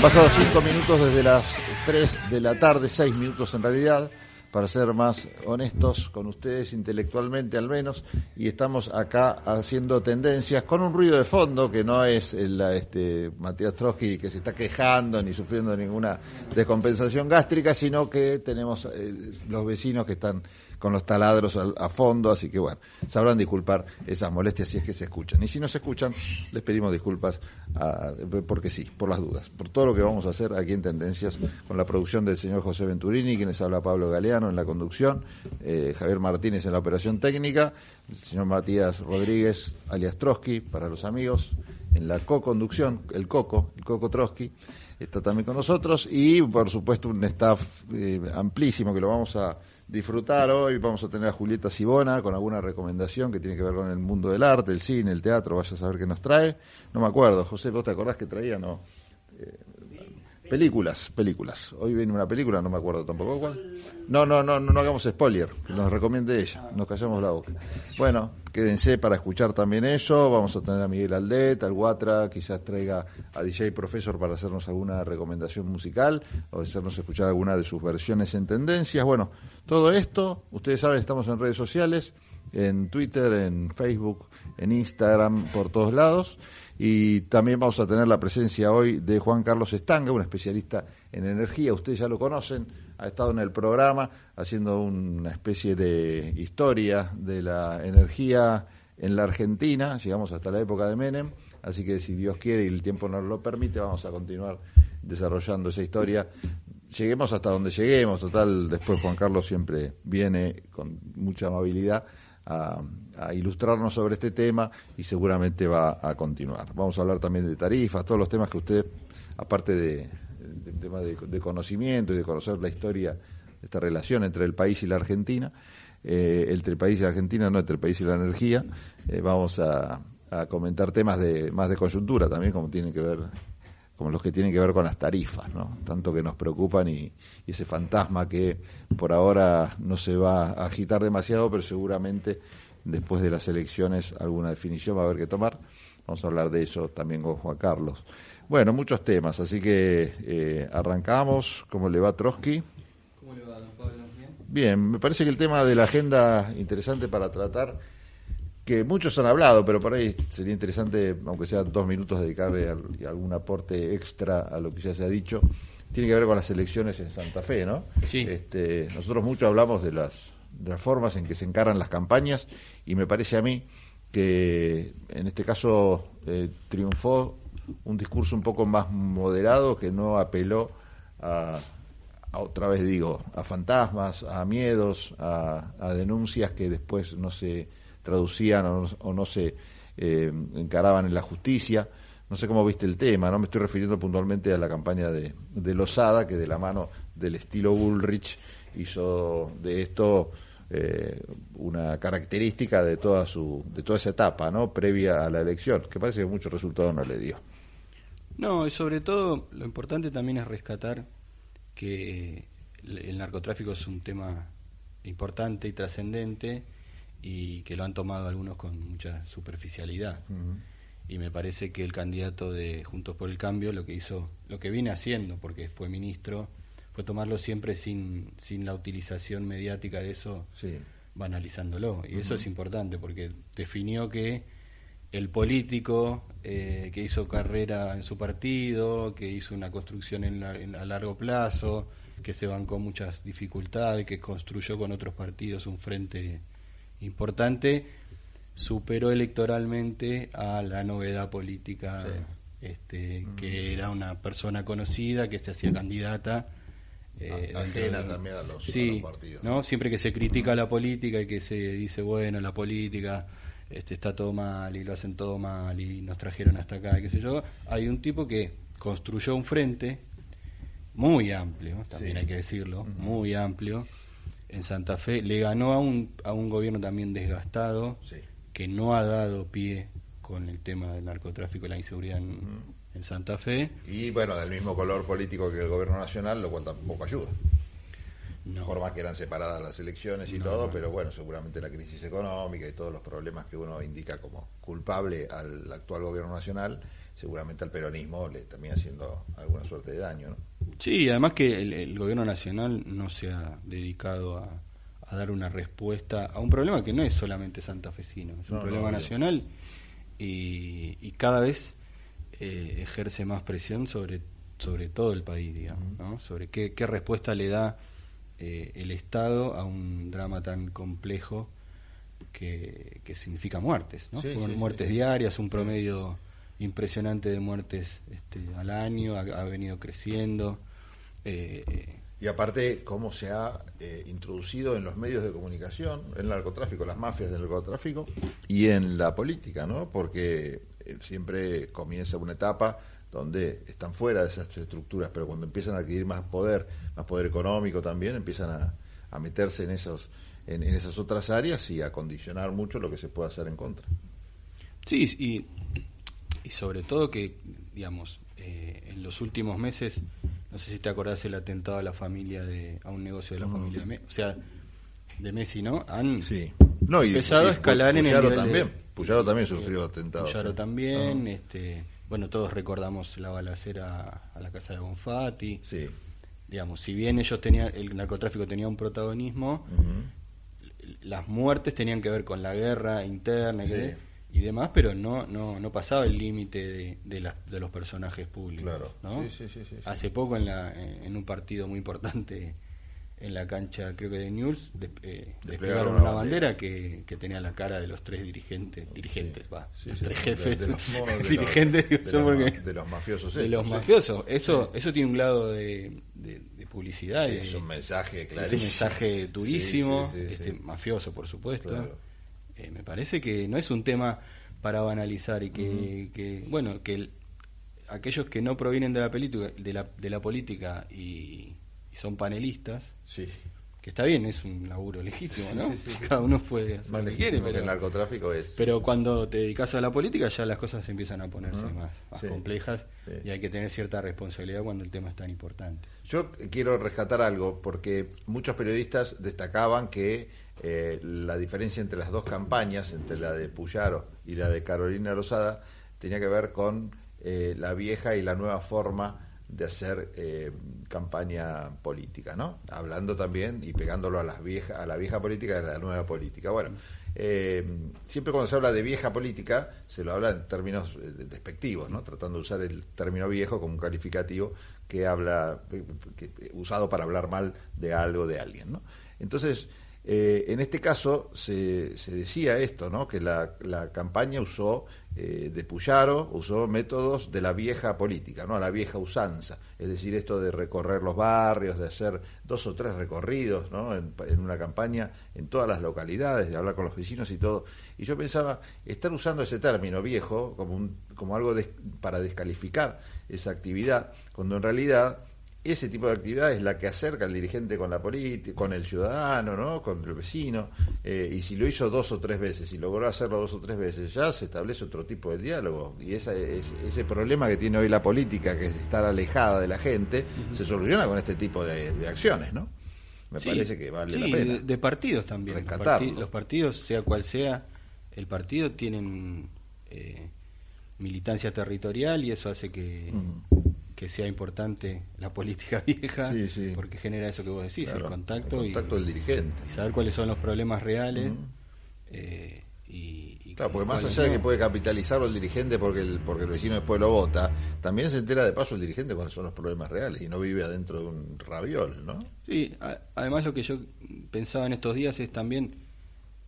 Han pasado cinco minutos desde las 3 de la tarde, seis minutos en realidad, para ser más honestos con ustedes intelectualmente al menos, y estamos acá haciendo tendencias con un ruido de fondo que no es el, este, Matías Trotsky que se está quejando ni sufriendo ninguna descompensación gástrica, sino que tenemos eh, los vecinos que están con los taladros a, fondo, así que bueno, sabrán disculpar esas molestias si es que se escuchan. Y si no se escuchan, les pedimos disculpas porque sí, por las dudas, por todo lo que vamos a hacer aquí en Tendencias con la producción del señor José Venturini, quienes habla Pablo Galeano en la conducción, eh, Javier Martínez en la operación técnica, el señor Matías Rodríguez, alias Trotsky, para los amigos, en la co-conducción, el Coco, el Coco Trotsky, está también con nosotros y por supuesto un staff eh, amplísimo que lo vamos a disfrutar hoy. Vamos a tener a Julieta Sibona con alguna recomendación que tiene que ver con el mundo del arte, el cine, el teatro. Vaya a saber qué nos trae. No me acuerdo, José, ¿vos te acordás que traía? No. Eh, películas, películas. Hoy viene una película, no me acuerdo tampoco cuál. No, no, no, no, hagamos spoiler, que nos recomiende ella, nos callamos la boca. Bueno, quédense para escuchar también eso, vamos a tener a Miguel Aldet, al Guatra, quizás traiga a DJ Profesor para hacernos alguna recomendación musical o hacernos escuchar alguna de sus versiones en tendencias. Bueno, todo esto, ustedes saben, estamos en redes sociales, en Twitter, en Facebook, en Instagram, por todos lados. Y también vamos a tener la presencia hoy de Juan Carlos Estanga, un especialista en energía. Ustedes ya lo conocen, ha estado en el programa haciendo una especie de historia de la energía en la Argentina. Llegamos hasta la época de Menem, así que si Dios quiere y el tiempo nos lo permite, vamos a continuar desarrollando esa historia lleguemos hasta donde lleguemos. Total, después Juan Carlos siempre viene con mucha amabilidad a, ilustrarnos sobre este tema y seguramente va a continuar. Vamos a hablar también de tarifas, todos los temas que usted, aparte de, de, conocimiento y de conocer la historia, esta relación entre el país y la Argentina, eh, entre el país y la Argentina, no entre el país y la energía, eh, vamos a, a comentar temas de más de coyuntura también, como tienen que ver como los que tienen que ver con las tarifas, ¿no? tanto que nos preocupan y, ese fantasma que por ahora no se va a agitar demasiado, pero seguramente después de las elecciones alguna definición va a haber que tomar. Vamos a hablar de eso también con Juan Carlos. Bueno, muchos temas, así que eh, arrancamos. ¿Cómo le va Trotsky? ¿Cómo le va, don Pablo? Bien, me parece que el tema de la agenda interesante para tratar que muchos han hablado, pero por ahí sería interesante, aunque sea dos minutos, dedicarle algún aporte extra a lo que ya se ha dicho. Tiene que ver con las elecciones en Santa Fe, ¿no? Sí. Este, nosotros mucho hablamos de las, de las formas en que se encaran las campañas y me parece a mí que en este caso eh, triunfó un discurso un poco más moderado que no apeló a, otra vez digo, a fantasmas, a miedos, a, a denuncias que después no se traducían o no, se eh, encaraban en la justicia. No sé cómo viste el tema, no me estoy refiriendo puntualmente a la campaña de, de Lozada, que de la mano del estilo Bullrich hizo de esto eh, una característica de toda su de toda esa etapa, ¿no? Previa a la elección, que parece que mucho resultado no le dio. No, y sobre todo lo importante también es rescatar que el narcotráfico es un tema importante y trascendente y que lo han tomado algunos con mucha superficialidad. Y me parece que el candidato de Juntos por el Cambio lo que hizo, lo que viene haciendo, porque fue ministro, fue tomarlo siempre sin, sin la utilización mediática de eso, banalizándolo. Y eso es importante porque definió que el político eh, que hizo carrera en su partido, que hizo una construcción en a largo plazo, que se bancó muchas dificultades, que construyó con otros partidos un frente importante, superó electoralmente a la novedad política, este, que era una persona conocida, que se hacía candidata. Eh, también a los, sí, partidos. ¿no? Siempre que se critica la política y que se dice, bueno, la política este, está todo mal y lo hacen todo mal y nos trajeron hasta acá, qué sé yo, hay un tipo que construyó un frente muy amplio, también hay que decirlo, muy amplio, en Santa Fe, le ganó a un, a un gobierno también desgastado, que no ha dado pie con el tema del narcotráfico y la inseguridad en, Santa Fe. Y bueno, del mismo color político que el gobierno nacional, lo cual tampoco ayuda. por más que eran separadas las elecciones y todo, pero bueno, seguramente la crisis económica y todos los problemas que uno indica como culpable al actual gobierno nacional, seguramente al peronismo le termina haciendo alguna suerte de daño. ¿no? Sí, además que el, gobierno nacional no se ha dedicado a, dar una respuesta a un problema que no es solamente santafesino, es un problema nacional y, cada vez eh, ejerce más presión sobre, sobre todo el país, digamos, ¿no? sobre qué, qué respuesta le da eh, el Estado a un drama tan complejo que, significa muertes, ¿no? muertes diarias, un promedio impresionante de muertes este, al año, ha, venido creciendo. Eh, y aparte, cómo se ha eh, introducido en los medios de comunicación, en el narcotráfico, las mafias del narcotráfico y en la política, ¿no? Porque siempre comienza una etapa donde están fuera de esas estructuras, pero cuando empiezan a adquirir más poder, más poder económico también, empiezan a, meterse en, esos, en, esas otras áreas y a condicionar mucho lo que se puede hacer en contra. Sí, y, y sobre todo que, digamos, eh, en los últimos meses, no sé si te acordás el atentado a la familia, de a un negocio de la familia de Messi, o sea, de Messi, ¿no? Han sí. no, y, empezado a escalar en el también. Puyaro también sufrió atentados. Puyaro también, este bueno, todos recordamos la balacera a la casa de Bonfatti. Sí. Digamos, si bien ellos tenían, el narcotráfico tenía un protagonismo, las muertes tenían que ver con la guerra interna y demás, pero no, no, no pasaba el límite de, de, de, los personajes públicos. Claro. ¿no? Sí, sí, Hace poco en, la, en un partido muy importante en la cancha, creo que de News, de, eh, desplegaron una bandera, que, que, tenía la cara de los tres dirigentes, dirigentes, va, tres jefes, de, los, dirigentes, de, los, mafiosos. De los mafiosos. Eso, eso tiene un lado de, publicidad. Es un mensaje clarísimo. Es un mensaje durísimo, este, mafioso, por supuesto. Eh, me parece que no es un tema para banalizar y que, que bueno, que aquellos que no provienen de la, de la, de la política y y son panelistas. Sí. Que está bien, es un laburo legítimo, ¿no? Cada uno puede hacer lo que quiere, pero el narcotráfico es. Pero cuando te dedicas a la política ya las cosas empiezan a ponerse más, complejas y hay que tener cierta responsabilidad cuando el tema es tan importante. Yo quiero rescatar algo porque muchos periodistas destacaban que eh, la diferencia entre las dos campañas, entre la de Puyaro y la de Carolina Rosada, tenía que ver con eh, la vieja y la nueva forma de hacer eh, campaña política, ¿no? Hablando también y pegándolo a, las vieja, a la vieja política y a la nueva política. Bueno, siempre cuando se habla de vieja política se lo habla en términos despectivos, ¿no? Tratando de usar el término viejo como un calificativo que habla, usado para hablar mal de algo, de alguien, ¿no? Entonces, eh, en este caso se, se, decía esto, ¿no? que la, campaña usó eh, de Puyaro, usó métodos de la vieja política, ¿no? a la vieja usanza, es decir, esto de recorrer los barrios, de hacer dos o tres recorridos ¿no? en, una campaña en todas las localidades, de hablar con los vecinos y todo. Y yo pensaba, estar usando ese término viejo como, un, como algo para descalificar esa actividad, cuando en realidad ese tipo de actividad es la que acerca al dirigente con la política, con el ciudadano, ¿no? con el vecino, eh, y si lo hizo dos o tres veces, y logró hacerlo dos o tres veces, ya se establece otro tipo de diálogo. Y esa, ese problema que tiene hoy la política, que es estar alejada de la gente, se soluciona con este tipo de, acciones, ¿no? Me parece que vale la pena. De, de partidos también. Los, partidos, sea cual sea, el partido tienen eh, militancia territorial y eso hace que que sea importante la política vieja, porque genera eso que vos decís, el contacto, el contacto del dirigente. Y saber cuáles son los problemas reales. Eh, y, claro, porque más allá de que puede capitalizarlo el dirigente porque el, porque el vecino después lo vota, también se entera de paso el dirigente cuáles son los problemas reales y no vive adentro de un raviol, ¿no? Sí, además lo que yo pensaba en estos días es también,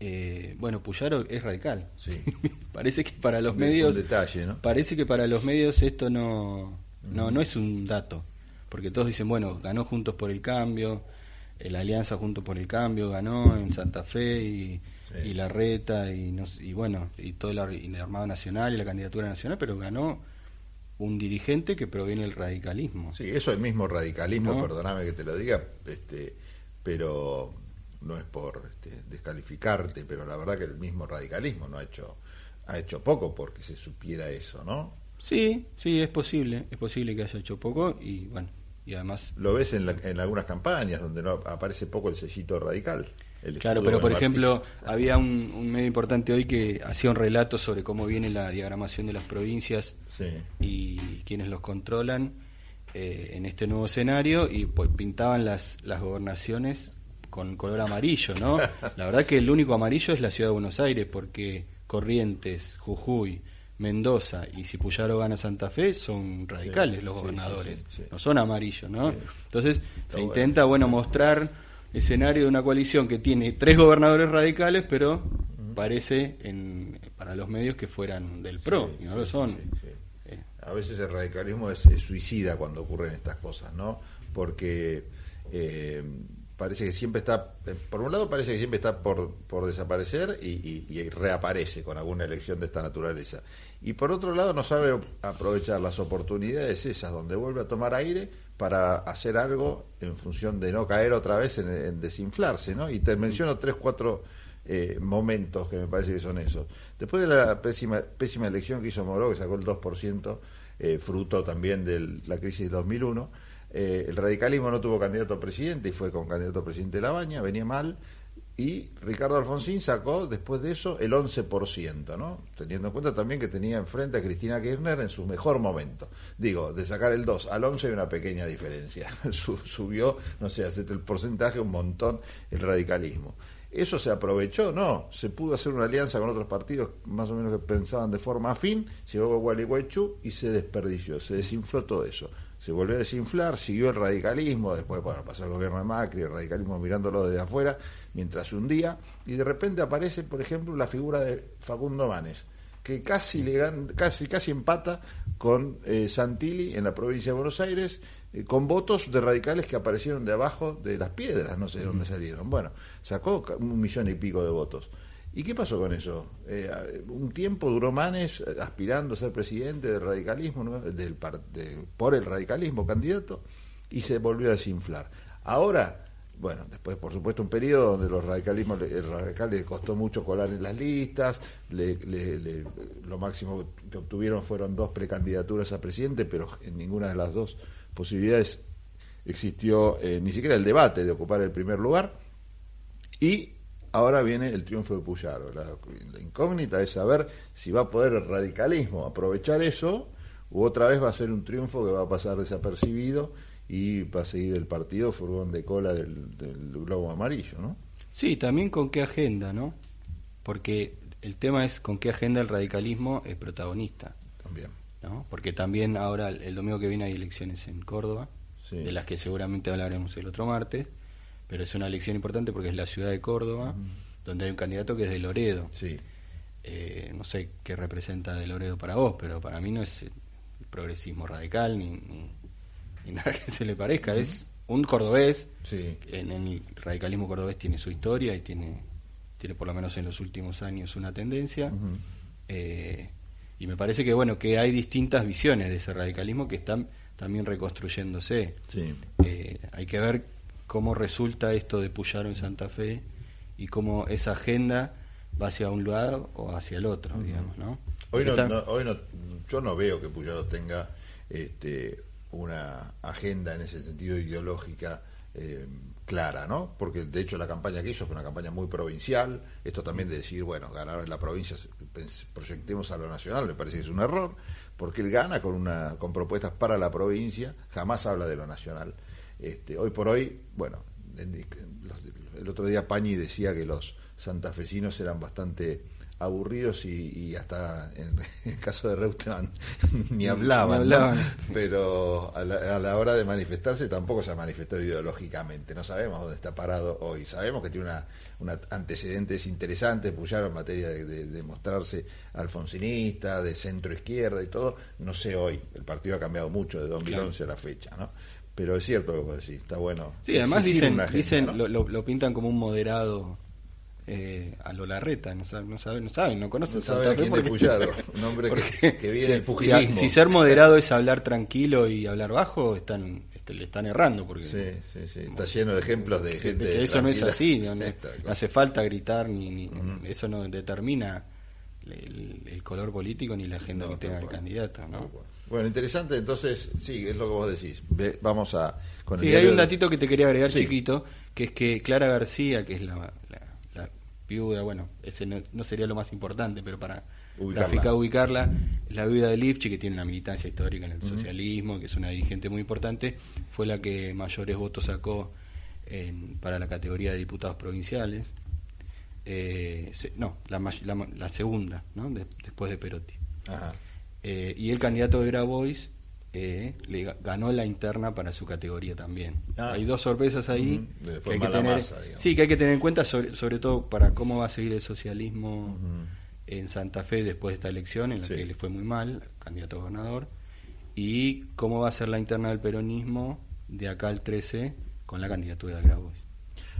eh, bueno, Puyaro es radical. Sí. parece que para los medios... detalle, ¿no? Parece que para los medios esto no no, no es un dato, porque todos dicen, bueno, ganó Juntos por el Cambio, la Alianza Juntos por el Cambio ganó en Santa Fe y, la Reta y, y bueno, y todo el, Armado Nacional y la candidatura nacional, pero ganó un dirigente que proviene del radicalismo. Sí, eso es el mismo radicalismo, perdóname que te lo diga, este, pero no es por este, descalificarte, pero la verdad que el mismo radicalismo no ha hecho ha hecho poco porque se supiera eso, ¿no? Sí, sí, es posible, es posible que haya hecho poco y bueno, y además... Lo ves en, en algunas campañas donde no aparece poco el sellito radical. claro, pero por ejemplo, había un, medio importante hoy que hacía un relato sobre cómo viene la diagramación de las provincias y quienes los controlan eh, en este nuevo escenario y pues pintaban las, las gobernaciones con color amarillo, ¿no? La verdad que el único amarillo es la ciudad de Buenos Aires porque Corrientes, Jujuy, Mendoza y si Puyaro gana Santa Fe son radicales los gobernadores, no son amarillos, ¿no? Entonces se intenta, bueno, mostrar escenario de una coalición que tiene tres gobernadores radicales, pero parece en, para los medios que fueran del PRO, y no lo son. Eh. A veces el radicalismo es, suicida cuando ocurren estas cosas, ¿no? Porque eh, parece que siempre está, eh, por un lado parece que siempre está por, por desaparecer y, reaparece con alguna elección de esta naturaleza. Y por otro lado no sabe aprovechar las oportunidades esas donde vuelve a tomar aire para hacer algo en función de no caer otra vez en, desinflarse, ¿no? Y te menciono tres, cuatro eh, momentos que me parece que son esos. Después de la pésima, pésima elección que hizo Moró, que sacó el 2%, eh, fruto también de la crisis de 2001, eh, el radicalismo no tuvo candidato a presidente y fue con candidato a presidente de La Baña, venía mal, y Ricardo Alfonsín sacó después de eso el 11%, ¿no? Teniendo en cuenta también que tenía enfrente a Cristina Kirchner en su mejor momento. Digo, de sacar el 2 al 11 hay una pequeña diferencia. Subió, no sé, hace el porcentaje un montón el radicalismo. ¿Eso se aprovechó? No, se pudo hacer una alianza con otros partidos más o menos que pensaban de forma afín, llegó Gualeguaychú y se desperdició, se desinfló todo eso se volvió a desinflar, siguió el radicalismo, después bueno, pasó el gobierno de Macri, el radicalismo mirándolo desde afuera, mientras un día, y de repente aparece, por ejemplo, la figura de Facundo Manes, que casi, le casi, casi empata con eh, Santilli en la provincia de Buenos Aires, eh, con votos de radicales que aparecieron de abajo de las piedras, no sé de dónde salieron. Bueno, sacó un millón y pico de votos. ¿Y qué pasó con eso? Eh, un tiempo duró Manes aspirando a ser presidente del radicalismo, por el radicalismo candidato, y se volvió a desinflar. Ahora, bueno, después por supuesto un periodo donde los radicalismos, el radical le costó mucho colar en las listas, lo máximo que obtuvieron fueron dos precandidaturas a presidente, pero en ninguna de las dos posibilidades existió eh, ni siquiera el debate de ocupar el primer lugar. Y Ahora viene el triunfo de Puyaro. La, incógnita es saber si va a poder el radicalismo aprovechar eso u otra vez va a ser un triunfo que va a pasar desapercibido y va a seguir el partido furgón de cola del, globo amarillo, ¿no? Sí, también con qué agenda, ¿no? Porque el tema es con qué agenda el radicalismo es protagonista. También. ¿no? Porque también ahora, el domingo que viene, hay elecciones en Córdoba, de las que seguramente hablaremos el otro martes pero es una elección importante porque es la ciudad de Córdoba, donde hay un candidato que es de Loredo. Sí. Eh, no sé qué representa de Loredo para vos, pero para mí no es el progresismo radical ni, ni, nada que se le parezca. Es un cordobés. Sí. En, el radicalismo cordobés tiene su historia y tiene, tiene por lo menos en los últimos años una tendencia. Eh, y me parece que bueno que hay distintas visiones de ese radicalismo que están también reconstruyéndose. Sí. Eh, hay que ver cómo resulta esto de Puyaro en Santa Fe y cómo esa agenda va hacia un lado o hacia el otro, digamos, ¿no? Hoy no, hoy no, yo no veo que Puyaro tenga este, una agenda en ese sentido ideológica eh, clara, ¿no? Porque de hecho la campaña que hizo fue una campaña muy provincial. Esto también de decir, bueno, ganar en la provincia, proyectemos a lo nacional, me parece que es un error, porque él gana con una con propuestas para la provincia, jamás habla de lo nacional. Este, hoy por hoy, bueno, el otro día Pañi decía que los santafesinos eran bastante aburridos y, hasta en el caso de Reutemann ni hablaban, pero a la, hora de manifestarse tampoco se ha manifestado ideológicamente, no sabemos dónde está parado hoy, sabemos que tiene una, antecedentes interesantes, Puyaro en materia de, mostrarse alfonsinista, de centro izquierda y todo, no sé hoy, el partido ha cambiado mucho de 2011 a la fecha, ¿no? Pero es cierto lo que decís, está bueno. Sí, además dicen, dicen lo, lo, pintan como un moderado eh, a lo Larreta, no saben, no saben, no, saben, no conocen no saben quién porque, un hombre que, viene del pugilismo. Si, ser moderado es hablar tranquilo y hablar bajo, están este, le están errando porque sí, sí, sí. está lleno de ejemplos de gente eso no es así no, hace falta gritar ni, eso no determina el, color político ni la agenda que tenga el candidato ¿no? Bueno, interesante, entonces, sí, es lo que vos decís. vamos a... Con sí, hay un datito que te quería agregar chiquito, que es que Clara García, que es la, la, viuda, bueno, ese no, sería lo más importante, pero para ubicarla. ubicarla, la viuda de Lipchi, que tiene una militancia histórica en el socialismo, que es una dirigente muy importante, fue la que mayores votos sacó en, para la categoría de diputados provinciales. Eh, no, la, la, segunda, ¿no? después de Perotti. Eh, y el candidato de Grabois eh, le ganó la interna para su categoría también. Ah. Hay dos sorpresas ahí. que hay que tener, sí, que hay que tener en cuenta, sobre, sobre, todo para cómo va a seguir el socialismo en Santa Fe después de esta elección, en la que le fue muy mal, candidato a gobernador, y cómo va a ser la interna del peronismo de acá al 13 con la candidatura de Grabois.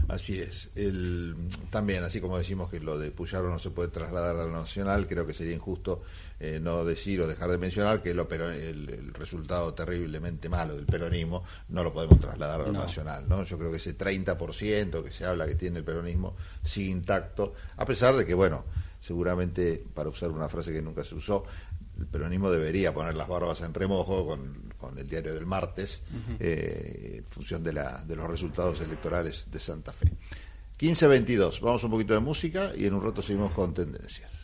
Así es. El, también, así como decimos que lo de Puyaro no se puede trasladar a la nacional, creo que sería injusto eh, no decir o dejar de mencionar que lo, pero el, resultado terriblemente malo del peronismo no lo podemos trasladar a la nacional. ¿no? Yo creo que ese 30% que se habla que tiene el peronismo sigue intacto, a pesar de que, bueno, seguramente, para usar una frase que nunca se usó, el peronismo debería poner las barbas en remojo con, el diario del martes, eh, en función de, la, de los resultados electorales de Santa Fe. 15-22, vamos un poquito de música y en un rato seguimos con tendencias.